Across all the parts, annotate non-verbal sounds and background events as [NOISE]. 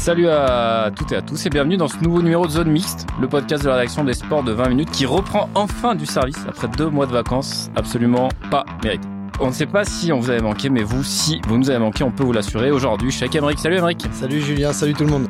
Salut à toutes et à tous et bienvenue dans ce nouveau numéro de Zone Mixte, le podcast de la rédaction des sports de 20 minutes qui reprend enfin du service après deux mois de vacances absolument pas mérités. On ne sait pas si on vous avait manqué, mais vous, si vous nous avez manqué, on peut vous l'assurer. Aujourd'hui, je suis avec. Salut Emmerich. Salut Julien, salut tout le monde.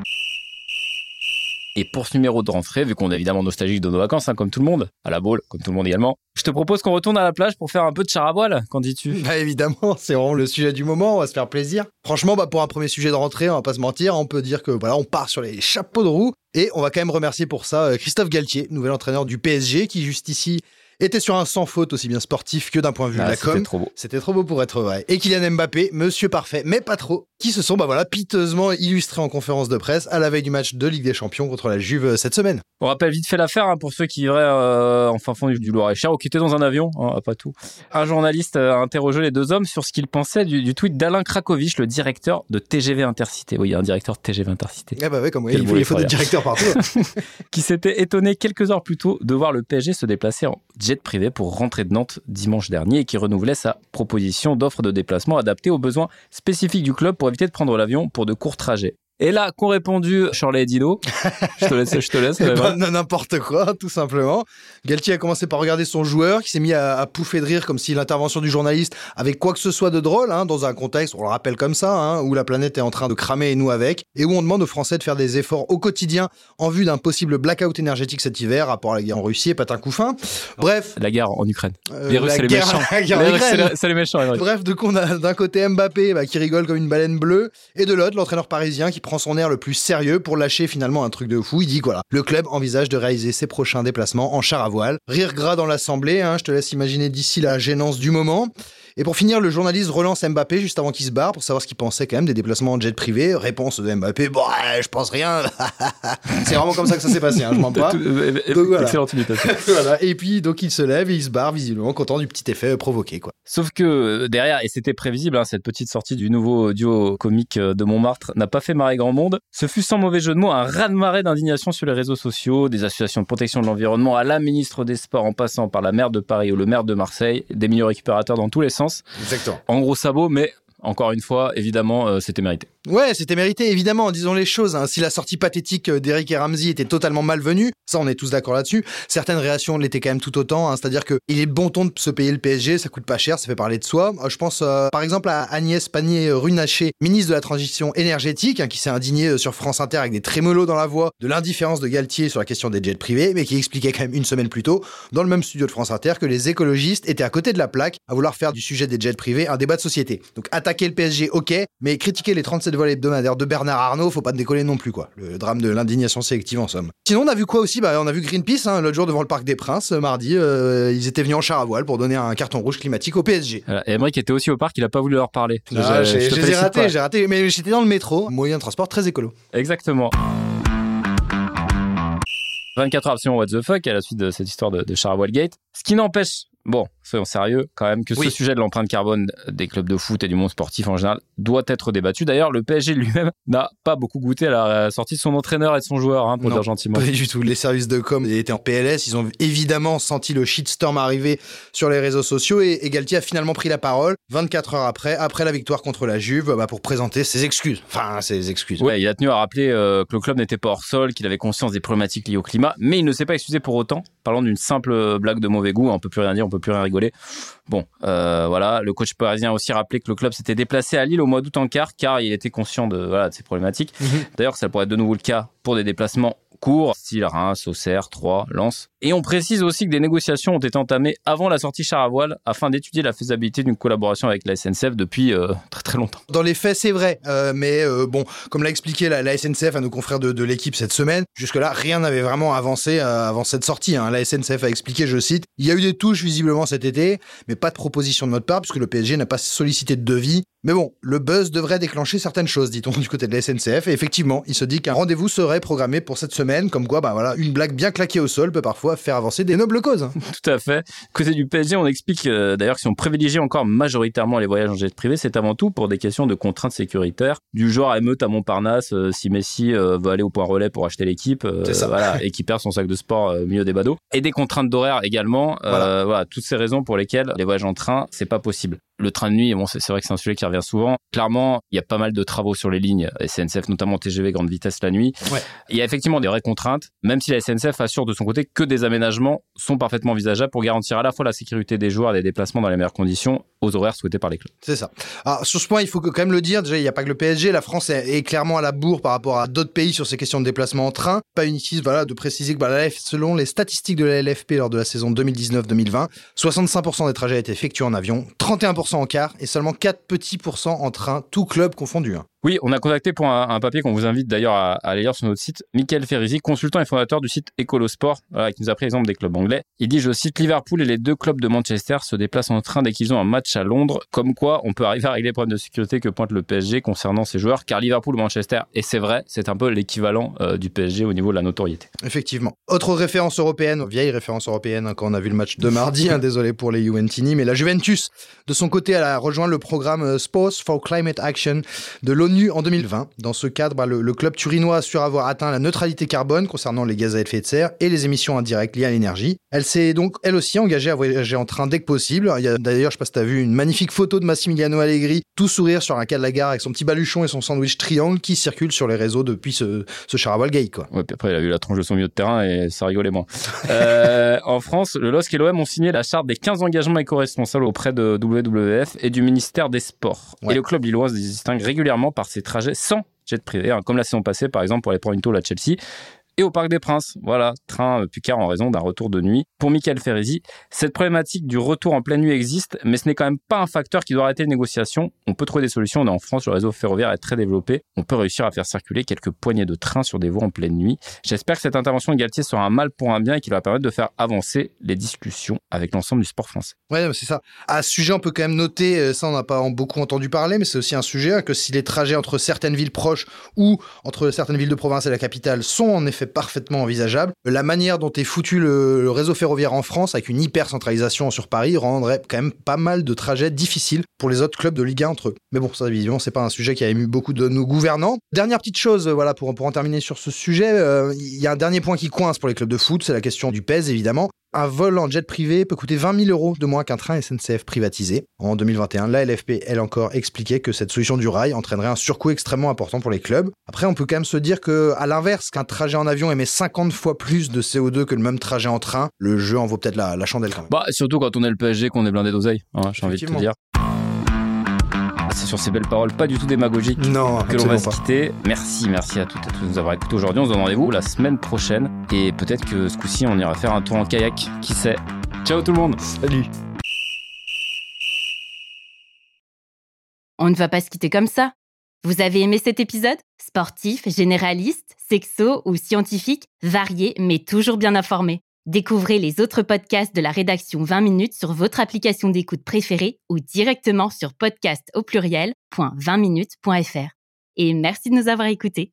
Et pour ce numéro de rentrée, vu qu'on est évidemment nostalgique de nos vacances, hein, comme tout le monde, à la boule, comme tout le monde également, je te propose qu'on retourne à la plage pour faire un peu de char à voile, qu'en dis-tu? Bah évidemment, c'est vraiment le sujet du moment, on va se faire plaisir. Franchement, bah pour un premier sujet de rentrée, on va pas se mentir, on peut dire que voilà, on part sur les chapeaux de roue et on va quand même remercier pour ça euh, Christophe Galtier, nouvel entraîneur du PSG qui juste ici était sur un sans faute aussi bien sportif que d'un point de vue Ah, de la c'était com. trop beau. C'était trop beau pour être vrai. Et Kylian Mbappé, monsieur parfait, mais pas trop, qui se sont bah voilà piteusement illustrés en conférence de presse à la veille du match de Ligue des Champions contre la Juve euh, cette semaine. On rappelle vite fait l'affaire hein, pour ceux qui vivraient euh, en fin fond du, Loir-et-Cher ou qui étaient dans un avion, hein, pas tout. Un journaliste euh, a interrogé les deux hommes sur ce qu'ils pensaient du, du tweet d'Alain Krakowicz, le directeur de TGV Intercité. Oui, il y a un directeur de TGV Intercité. Eh bah ouais, comme il il faut des directeurs partout. [LAUGHS] qui s'était étonné quelques heures plus tôt de voir le PSG se déplacer en privé pour rentrer de Nantes dimanche dernier et qui renouvelait sa proposition d'offre de déplacement adaptée aux besoins spécifiques du club pour éviter de prendre l'avion pour de courts trajets. Et là, qu'ont répondu Shirley et Dino Je te laisse, je te laisse. Ben, [LAUGHS] n'importe quoi, tout simplement. Galtier a commencé par regarder son joueur, qui s'est mis à, à pouffer de rire comme si l'intervention du journaliste avait quoi que ce soit de drôle, hein, dans un contexte, on le rappelle comme ça, hein, où la planète est en train de cramer et nous avec, et où on demande aux Français de faire des efforts au quotidien en vue d'un possible blackout énergétique cet hiver, rapport à la guerre en Russie et patin coup fin. Bref. La guerre en Ukraine. euh, les Russes, c'est les méchants. c'est les- méchants. Bref, de qu'on a d'un côté Mbappé bah, qui rigole comme une baleine bleue, et de l'autre l'entraîneur parisien qui prend son air le plus sérieux pour lâcher finalement un truc de fou. Il dit voilà, le club envisage de réaliser ses prochains déplacements en char à voile. Rire gras dans l'assemblée, hein, je te laisse imaginer d'ici la gênance du moment. Et pour finir, le journaliste relance Mbappé juste avant qu'il se barre pour savoir ce qu'il pensait quand même des déplacements en jet privé. Réponse de Mbappé, bon, ouais, je pense rien. [LAUGHS] C'est vraiment comme ça que ça s'est passé, hein, je mens pas. [LAUGHS] Euh, euh, Donc voilà. Excellente imitation. [LAUGHS] voilà. Et puis donc il se lève et il se barre visiblement content du petit effet provoqué quoi. Sauf que euh, derrière, et c'était prévisible, hein, cette petite sortie du nouveau duo comique euh, de Montmartre n'a pas fait marrer grand monde. Ce fut sans mauvais jeu de mots un raz-de-marée d'indignation sur les réseaux sociaux, des associations de protection de l'environnement à la ministre des Sports en passant par la maire de Paris ou le maire de Marseille, des milieux récupérateurs dans tous les sens. Exactement. En gros sabot, mais encore une fois, évidemment, euh, c'était mérité. Ouais, c'était mérité, évidemment, disons les choses. hein. Si la sortie pathétique euh, d'Eric et Ramsey était totalement malvenue, ça on est tous d'accord là-dessus, certaines réactions l'étaient quand même tout autant. hein. C'est-à-dire que il est bon ton de se payer le PSG, ça coûte pas cher, ça fait parler de soi. Euh, Je pense euh, par exemple à Agnès Pannier-Runacher, ministre de la Transition énergétique, hein, qui s'est indignée sur France Inter avec des trémolos dans la voix de l'indifférence de Galtier sur la question des jets privés, mais qui expliquait quand même une semaine plus tôt, dans le même studio de France Inter, que les écologistes étaient à côté de la plaque à vouloir faire du sujet des jets privés un débat de société. Donc attaquer le PSG, ok, mais critiquer les 37 vols hebdomadaires de Bernard Arnault, faut pas décoller non plus, quoi. Le drame de l'indignation sélective en somme. Sinon, on a vu quoi aussi? Bah, on a vu Greenpeace, hein, l'autre jour devant le Parc des Princes, euh, mardi, euh, ils étaient venus en char à voile pour donner un carton rouge climatique au PSG. Voilà. Et Emmerich était aussi au parc, il a pas voulu leur parler. Ah, Je- j'ai- je te je les ai félicite ratés, pas. j'ai raté, mais j'étais dans le métro, moyen de transport très écolo. Exactement. 24 heures absolument what the fuck à la suite de cette histoire de, de Gate. Ce qui n'empêche, bon, soyons sérieux quand même, que Oui. ce sujet de l'empreinte carbone des clubs de foot et du monde sportif en général doit être débattu. D'ailleurs, le PSG lui-même [LAUGHS] n'a pas beaucoup goûté à la sortie de son entraîneur et de son joueur, hein, pour Non, dire gentiment. Pas du tout. Les services de com étaient en PLS. Ils ont évidemment senti le shitstorm arriver sur les réseaux sociaux et, et Galtier a finalement pris la parole 24 heures après, après la victoire contre la Juve, bah, pour présenter ses excuses. Enfin, ses excuses. Ouais, il a tenu à rappeler euh, que le club n'était pas hors sol, qu'il avait conscience des problématiques liées au climat, mais il ne s'est pas excusé pour autant, parlant d'une simple blague de mauvais goût, on peut plus rien dire, on peut plus rien rigoler. Bon, euh, voilà, le coach parisien a aussi rappelé que le club s'était déplacé à Lille au mois d'août en quart, car il était conscient de, voilà, de ces problématiques. Mhm. D'ailleurs, ça pourrait être de nouveau le cas pour des déplacements cours, style Reims, Auxerre, Troyes, Lens. Et on précise aussi que des négociations ont été entamées avant la sortie char afin d'étudier la faisabilité d'une collaboration avec la SNCF depuis euh, très très longtemps. Dans les faits, c'est vrai, euh, mais euh, bon, comme l'a expliqué la, SNCF à nos confrères de, de l'équipe cette semaine, jusque-là, rien n'avait vraiment avancé avant cette sortie. Hein. La SNCF a expliqué, je cite, il y a eu des touches visiblement cet été, mais pas de proposition de notre part puisque le PSG n'a pas sollicité de devis. Mais bon, le buzz devrait déclencher certaines choses, dit-on du côté de la SNCF. Et effectivement, il se dit qu'un rendez-vous serait programmé pour cette semaine, comme quoi, bah voilà, une blague bien claquée au sol peut parfois faire avancer des nobles causes. [LAUGHS] Tout à fait. Côté du PSG, on explique euh, d'ailleurs que si on privilégie encore majoritairement les voyages en jet privé, c'est avant tout pour des questions de contraintes sécuritaires, du genre émeute à Montparnasse, euh, si Messi euh, veut aller au point relais pour acheter l'équipe, voilà, [LAUGHS] et qui perd son sac de sport au milieu des badauds, et des contraintes d'horaire également. Voilà. voilà, toutes ces raisons pour lesquelles les voyages en train, c'est pas possible. Le train de nuit, bon, c'est vrai que c'est un sujet qui revient souvent. Clairement, il y a pas mal de travaux sur les lignes SNCF, notamment TGV grande vitesse la nuit. Ouais. Il y a effectivement des vraies contraintes, même si la SNCF assure de son côté que des aménagements sont parfaitement envisageables pour garantir à la fois la sécurité des joueurs et des déplacements dans les meilleures conditions aux horaires souhaités par les clubs. C'est ça. Alors, sur ce point, il faut quand même le dire. Déjà, il n'y a pas que le PSG. La France est, clairement à la bourre par rapport à d'autres pays sur ces questions de déplacement en train. Pas inutile, voilà, de préciser que bah, selon les statistiques de la LFP lors de la saison 2019-2020, 65% des trajets étaient effectués en avion, 31% en car et seulement 4 petits pourcents en train, tout club confondu. Hein. Oui, on a contacté pour un, papier qu'on vous invite d'ailleurs à, lire sur notre site, Michael Ferrizi, consultant et fondateur du site Ecolosport, voilà, qui nous a pris l'exemple des clubs anglais. Il dit, je cite, Liverpool et les deux clubs de Manchester se déplacent en train dès qu'ils ont un match à Londres, comme quoi on peut arriver à régler les problèmes de sécurité que pointe le PSG concernant ses joueurs, car Liverpool Manchester, et c'est vrai, c'est un peu l'équivalent euh, du PSG au niveau de la notoriété. Effectivement. Autre référence européenne, vieille référence européenne, hein, quand on a vu le match de mardi, hein, désolé pour les Juventini, mais la Juventus, de son côté, elle a rejoint le programme euh, Sports for Climate Action de l'ONU en 2020. Dans ce cadre, bah, le, club turinois assure avoir atteint la neutralité carbone concernant les gaz à effet de serre et les émissions indirectes liées à l'énergie. Elle s'est donc elle aussi engagée à voyager en train dès que possible. Il y a d'ailleurs, je sais pas si tu as vu, une magnifique photo de Massimiliano Allegri, tout sourire sur un quai de la gare avec son petit baluchon et son sandwich triangle qui circule sur les réseaux depuis ce, ce Charaval Gay. Quoi. Ouais, puis après, il a vu la tronche de son milieu de terrain et ça rigolait moins. [LAUGHS] euh, en France, le LOSC et l'OM ont signé la charte des 15 engagements éco-responsables auprès de WWF et du ministère des Sports. Et le club lillois se distingue régulièrement par ses trajets sans jet privé, hein, comme la saison passée par exemple pour aller prendre une tôle à Chelsea et au Parc des Princes. Voilà, train plus car en raison d'un retour de nuit. Pour Michael Ferrezi, cette problématique du retour en pleine nuit existe, mais ce n'est quand même pas un facteur qui doit arrêter les négociations. On peut trouver des solutions. On est en France, le réseau ferroviaire est très développé. On peut réussir à faire circuler quelques poignées de trains sur des voies en pleine nuit. J'espère que cette intervention de Galtier sera un mal pour un bien et qu'il va permettre de faire avancer les discussions avec l'ensemble du sport français. Ouais, c'est ça. À ce sujet, on peut quand même noter, euh, ça on n'a pas beaucoup entendu parler, mais c'est aussi un sujet hein, que si les trajets entre certaines villes proches ou entre certaines villes de province et la capitale sont en effet parfaitement envisageables, la manière dont est foutu le, réseau ferroviaire en France avec une hyper centralisation sur Paris rendrait quand même pas mal de trajets difficiles pour les autres clubs de Ligue 1 entre eux. Mais bon, ça évidemment, c'est pas un sujet qui a ému beaucoup de nos gouvernants. Dernière petite chose, voilà, pour, pour en terminer sur ce sujet, euh, il y a un dernier point qui coince pour les clubs de foot, c'est la question du PES évidemment. Un vol en jet privé peut coûter 20 000 euros de moins qu'un train SNCF privatisé. En 2021, la LFP, elle encore, expliquait que cette solution du rail entraînerait un surcoût extrêmement important pour les clubs. Après, on peut quand même se dire que, à l'inverse, qu'un trajet en avion émet 50 fois plus de CO2 que le même trajet en train, le jeu en vaut peut-être la, chandelle quand même. Bah, surtout quand on est le PSG, qu'on est blindé d'oseille, hein, j'ai envie de te dire. C'est sur ces belles paroles pas du tout démagogiques non, que l'on va se quitter. Merci, merci à toutes et à tous de nous avoir écoutés aujourd'hui. On se donne rendez-vous la semaine prochaine. Et peut-être que ce coup-ci, on ira faire un tour en kayak. Qui sait? Ciao tout le monde Salut On ne va pas se quitter comme ça. Vous avez aimé cet épisode? Sportif, généraliste, sexo ou scientifique, varié mais toujours bien informé. Découvrez les autres podcasts de la rédaction 20 minutes sur votre application d'écoute préférée ou directement sur podcast au pluriel.20minutes.fr. Et merci de nous avoir écoutés.